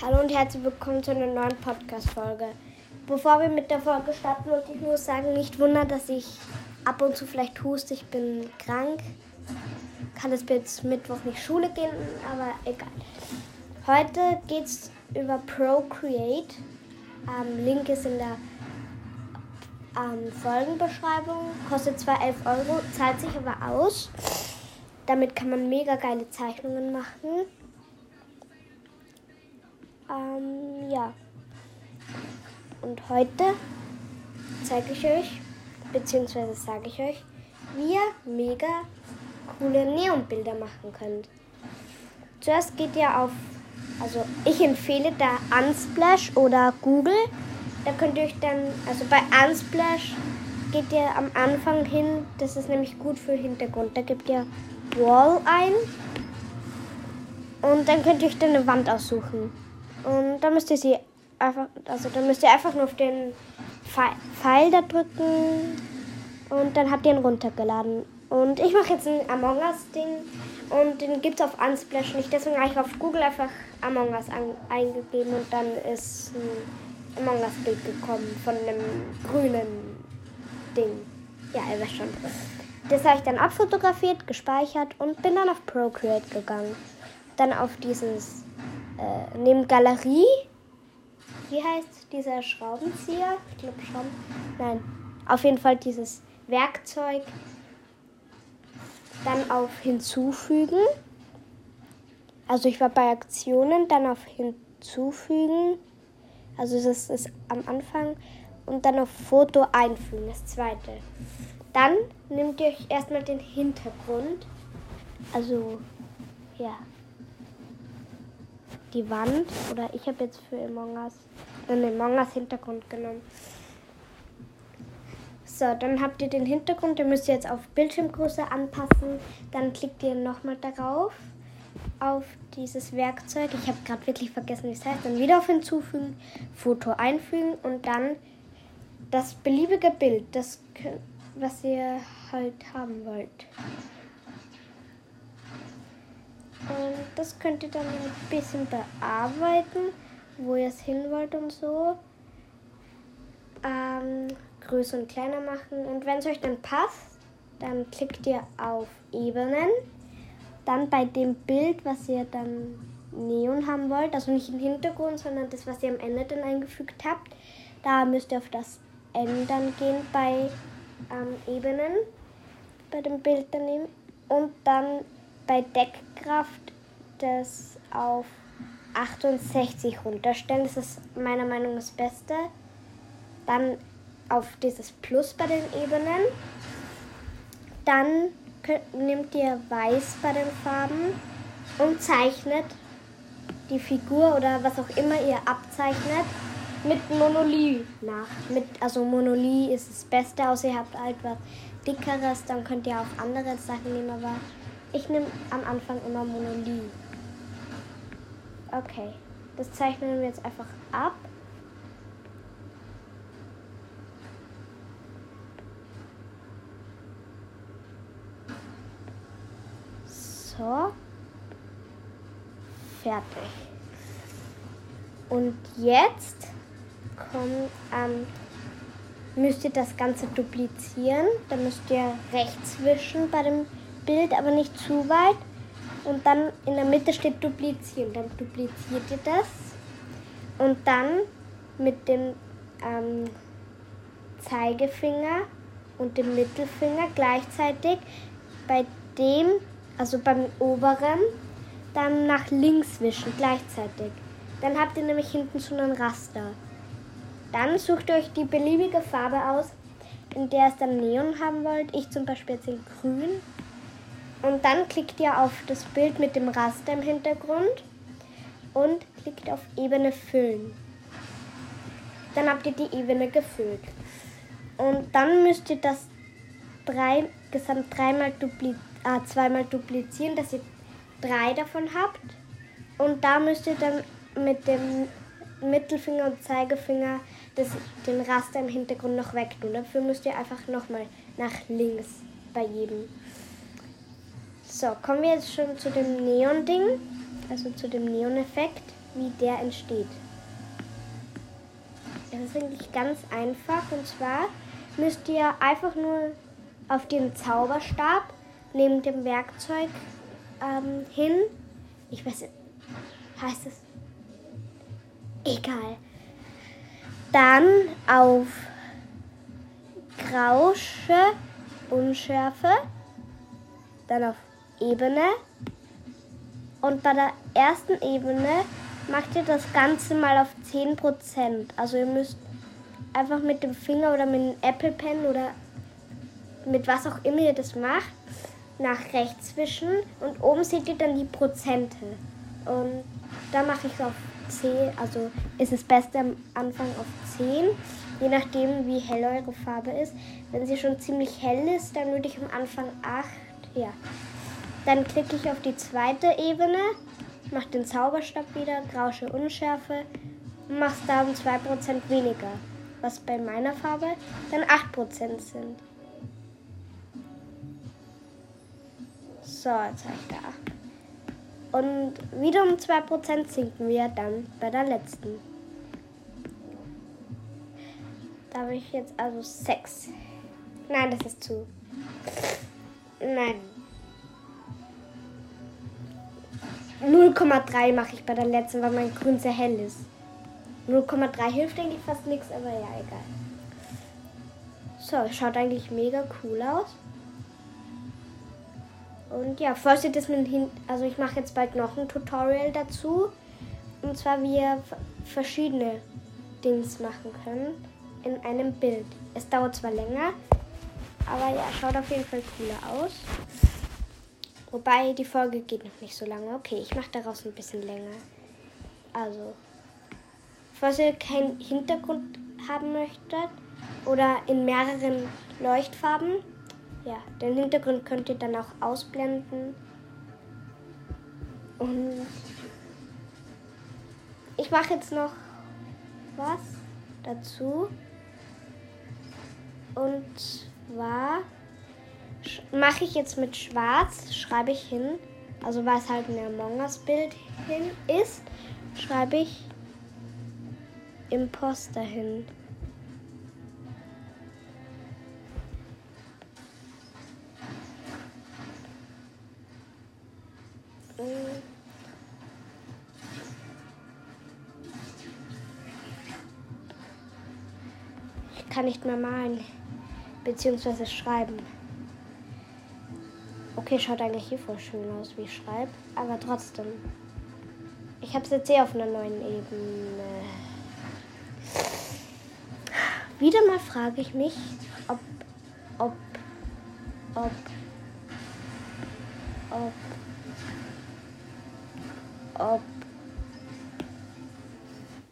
Hallo und herzlich willkommen zu einer neuen Podcast-Folge. Bevor wir mit der Folge starten, wollte ich nur sagen, nicht wundern, dass ich ab und zu vielleicht huste. Ich bin krank. Kann es bis Mittwoch nicht Schule gehen, aber egal. Heute geht es über Procreate. Ähm, Link ist in der ähm, Folgenbeschreibung. Kostet zwar 11 Euro, zahlt sich aber aus. Damit kann man mega geile Zeichnungen machen. Ähm, ja. Und heute zeige ich euch, beziehungsweise sage ich euch, wie ihr mega coole Neonbilder machen könnt. Zuerst geht ihr auf, also ich empfehle da Unsplash oder Google. Da könnt ihr euch dann, also bei Unsplash geht ihr am Anfang hin, das ist nämlich gut für Hintergrund. Da gebt ihr Wall ein und dann könnt ihr euch dann eine Wand aussuchen. Und dann müsst ihr sie einfach, also dann müsst ihr einfach nur auf den Pfeil da drücken und dann habt ihr ihn runtergeladen. Und ich mache jetzt ein Among Us-Ding und den gibt es auf Unsplash nicht. Deswegen habe ich auf Google einfach Among Us eingegeben und dann ist ein Among Us-Bild gekommen von einem grünen Ding. Ja, ihr wisst schon. Das habe ich dann abfotografiert, gespeichert und bin dann auf Procreate gegangen. Dann auf dieses äh, neben Galerie. Wie heißt dieser Schraubenzieher? Ich glaube Schrauben. Nein, auf jeden Fall dieses Werkzeug. Dann auf Hinzufügen. Also ich war bei Aktionen, dann auf Hinzufügen. Also das ist am Anfang. Und dann auf Foto einfügen, das zweite. Dann nehmt ihr euch erstmal den Hintergrund. Also, ja die Wand. Oder ich habe jetzt für Among Us einen Among Us Hintergrund genommen. So, dann habt ihr den Hintergrund, den müsst ihr jetzt auf Bildschirmgröße anpassen. Dann klickt ihr nochmal darauf, auf dieses Werkzeug. Ich habe gerade wirklich vergessen, wie es heißt. Dann wieder auf Hinzufügen, Foto einfügen und dann das beliebige Bild, das, was ihr halt haben wollt. Und das könnt ihr dann ein bisschen bearbeiten, wo ihr es hin wollt und so. Ähm, größer und kleiner machen. Und wenn es euch dann passt, dann klickt ihr auf Ebenen. Dann bei dem Bild, was ihr dann Neon haben wollt, also nicht im Hintergrund, sondern das, was ihr am Ende dann eingefügt habt, da müsst ihr auf das Ändern gehen bei ähm, Ebenen, bei dem Bild daneben. Und dann bei Deckkraft das auf 68 runterstellen. Das ist meiner Meinung nach das Beste. Dann auf dieses Plus bei den Ebenen. Dann nehmt ihr Weiß bei den Farben und zeichnet die Figur oder was auch immer ihr abzeichnet mit Monolith nach. Mit, also Monolith ist das Beste, außer ihr habt halt was dickeres, dann könnt ihr auch andere Sachen nehmen, aber ich nehme am Anfang immer Monolith. Okay, das zeichnen wir jetzt einfach ab. So. Fertig. Und jetzt kommt, ähm, müsst ihr das Ganze duplizieren. Dann müsst ihr rechts wischen bei dem Bild, aber nicht zu weit. Und dann in der Mitte steht duplizieren. Dann dupliziert ihr das. Und dann mit dem ähm, Zeigefinger und dem Mittelfinger gleichzeitig bei dem, also beim oberen, dann nach links wischen gleichzeitig. Dann habt ihr nämlich hinten so einen Raster. Dann sucht ihr euch die beliebige Farbe aus, in der es dann Neon haben wollt. Ich zum Beispiel jetzt in grün. Und dann klickt ihr auf das Bild mit dem Raster im Hintergrund und klickt auf Ebene füllen. Dann habt ihr die Ebene gefüllt. Und dann müsst ihr das drei, gesamt dreimal dupli äh, zweimal duplizieren, dass ihr drei davon habt. Und da müsst ihr dann mit dem Mittelfinger und Zeigefinger das, den Raster im Hintergrund noch wegtun. Dafür müsst ihr einfach nochmal nach links bei jedem. So, kommen wir jetzt schon zu dem Neon-Ding, also zu dem Neon-Effekt. wie der entsteht. Es ist eigentlich ganz einfach und zwar müsst ihr einfach nur auf den Zauberstab neben dem Werkzeug ähm, hin. Ich weiß, heißt es? Egal. Dann auf Grausche, Unschärfe, dann auf Ebene und bei der ersten Ebene macht ihr das Ganze mal auf 10%. Also ihr müsst einfach mit dem Finger oder mit dem Apple Pen oder mit was auch immer ihr das macht, nach rechts wischen und oben seht ihr dann die Prozente. Und da mache ich auf 10, also ist es beste am Anfang auf 10, je nachdem wie hell eure Farbe ist. Wenn sie schon ziemlich hell ist, dann würde ich am Anfang 8, ja. Dann klicke ich auf die zweite Ebene, mache den Zauberstab wieder, Grausche Unschärfe mache es da um 2% weniger, was bei meiner Farbe dann 8% sind. So, jetzt habe ich da 8. Und wieder um 2% sinken wir dann bei der letzten. Da habe ich jetzt also 6. Nein, das ist zu. Nein. 0,3 mache ich bei der letzten, weil mein Grün sehr hell ist. 0,3 hilft eigentlich fast nichts, aber ja, egal. So, schaut eigentlich mega cool aus. Und ja, falls ihr das mit hin, also ich mache jetzt bald noch ein Tutorial dazu. Und zwar, wie ihr verschiedene Dings machen könnt in einem Bild. Es dauert zwar länger, aber ja, schaut auf jeden Fall cooler aus. Wobei die Folge geht noch nicht so lange. Okay, ich mache daraus ein bisschen länger. Also, falls ihr keinen Hintergrund haben möchtet oder in mehreren Leuchtfarben, ja, den Hintergrund könnt ihr dann auch ausblenden. Und ich mache jetzt noch was dazu. Und zwar mache ich jetzt mit Schwarz, schreibe ich hin, also was halt ein Among Us Bild hin ist, schreibe ich Imposter hin. Ich kann nicht mehr malen, beziehungsweise schreiben. Okay, schaut eigentlich hier voll schön aus, wie ich schreibe, aber trotzdem. Ich habe es jetzt eh auf einer neuen Ebene. Wieder mal frage ich mich, ob, ob, ob, ob ob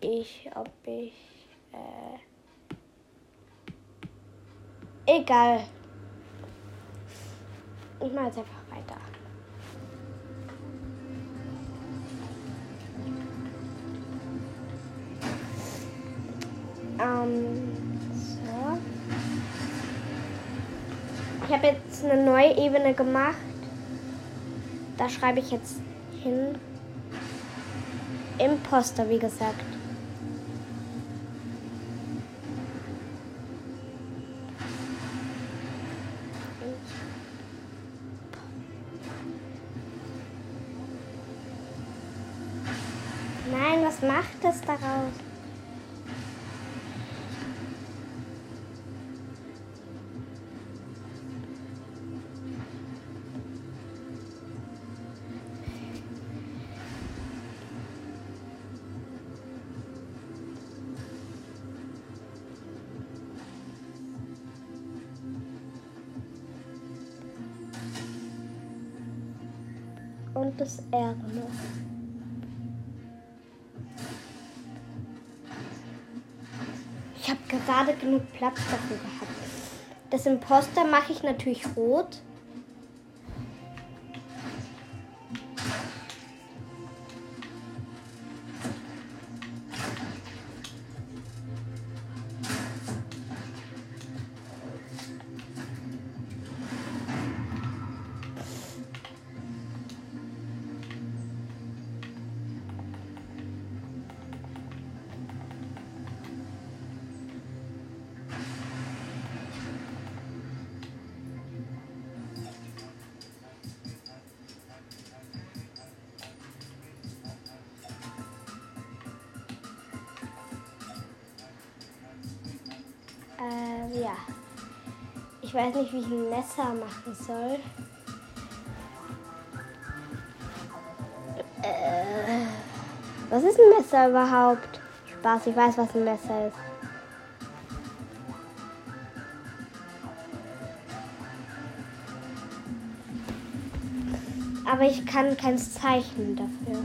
ich, ob ich, äh, egal. Ich mache jetzt einfach weiter. Ähm, so. Ich habe jetzt eine neue Ebene gemacht. Da schreibe ich jetzt hin Imposter, wie gesagt. Was macht es daraus? und das R gerade genug Platz dafür gehabt. Das Imposter mache ich natürlich rot. Äh, ja. Ich weiß nicht, wie ich ein Messer machen soll. Äh, was ist ein Messer überhaupt? Spaß, ich weiß, was ein Messer ist. Aber ich kann kein Zeichen dafür.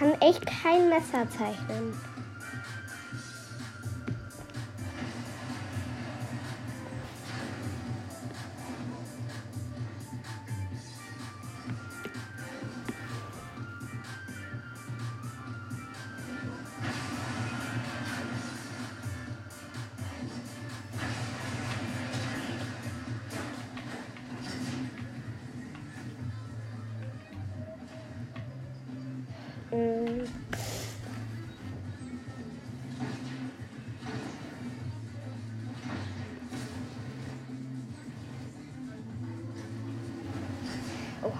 Kann echt kein Messer zeichnen.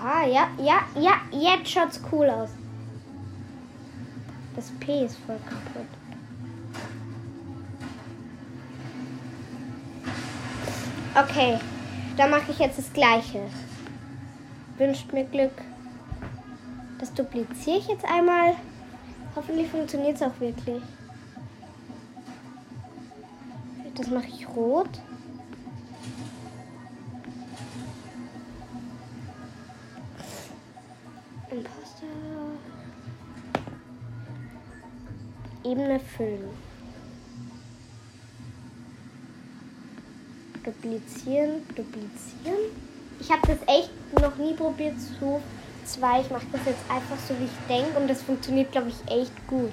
Oha, ja, ja, ja, jetzt schaut's cool aus. Das P ist voll kaputt. Okay, dann mache ich jetzt das gleiche. Wünscht mir Glück. Das dupliziere ich jetzt einmal. Hoffentlich funktioniert es auch wirklich. Das mache ich rot. Imposter. Ebene füllen. Duplizieren, duplizieren. Ich habe das echt noch nie probiert so zwei. Ich mache das jetzt einfach so, wie ich denke und das funktioniert, glaube ich, echt gut.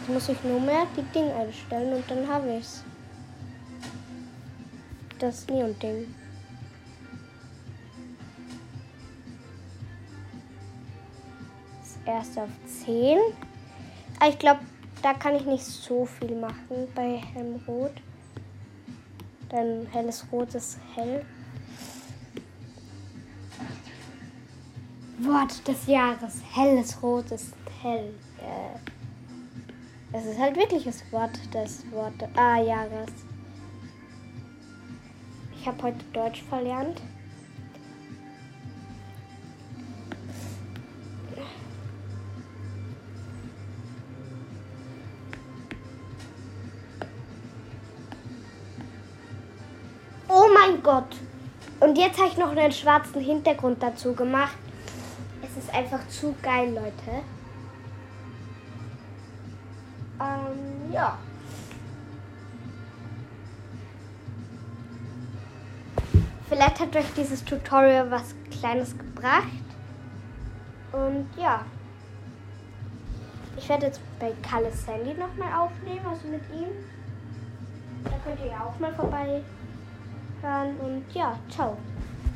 Jetzt muss ich nur mehr die Dinge einstellen und dann habe ich es. Das Neon-Ding. Das erste auf 10. Aber ich glaube, da kann ich nicht so viel machen bei hellem Rot. Denn helles Rot ist hell. Wort des Jahres. Helles Rot ist hell. Es ist halt wirklich das Wort des Wort ah, Jahres. Ich habe heute Deutsch verlernt. Und jetzt habe ich noch einen schwarzen Hintergrund dazu gemacht. Es ist einfach zu geil, Leute. Ähm, ja. Vielleicht hat euch dieses Tutorial was Kleines gebracht. Und ja. Ich werde jetzt bei Kalle Sandy nochmal aufnehmen, also mit ihm. Da könnt ihr ja auch mal vorbei hören. Und ja, ciao.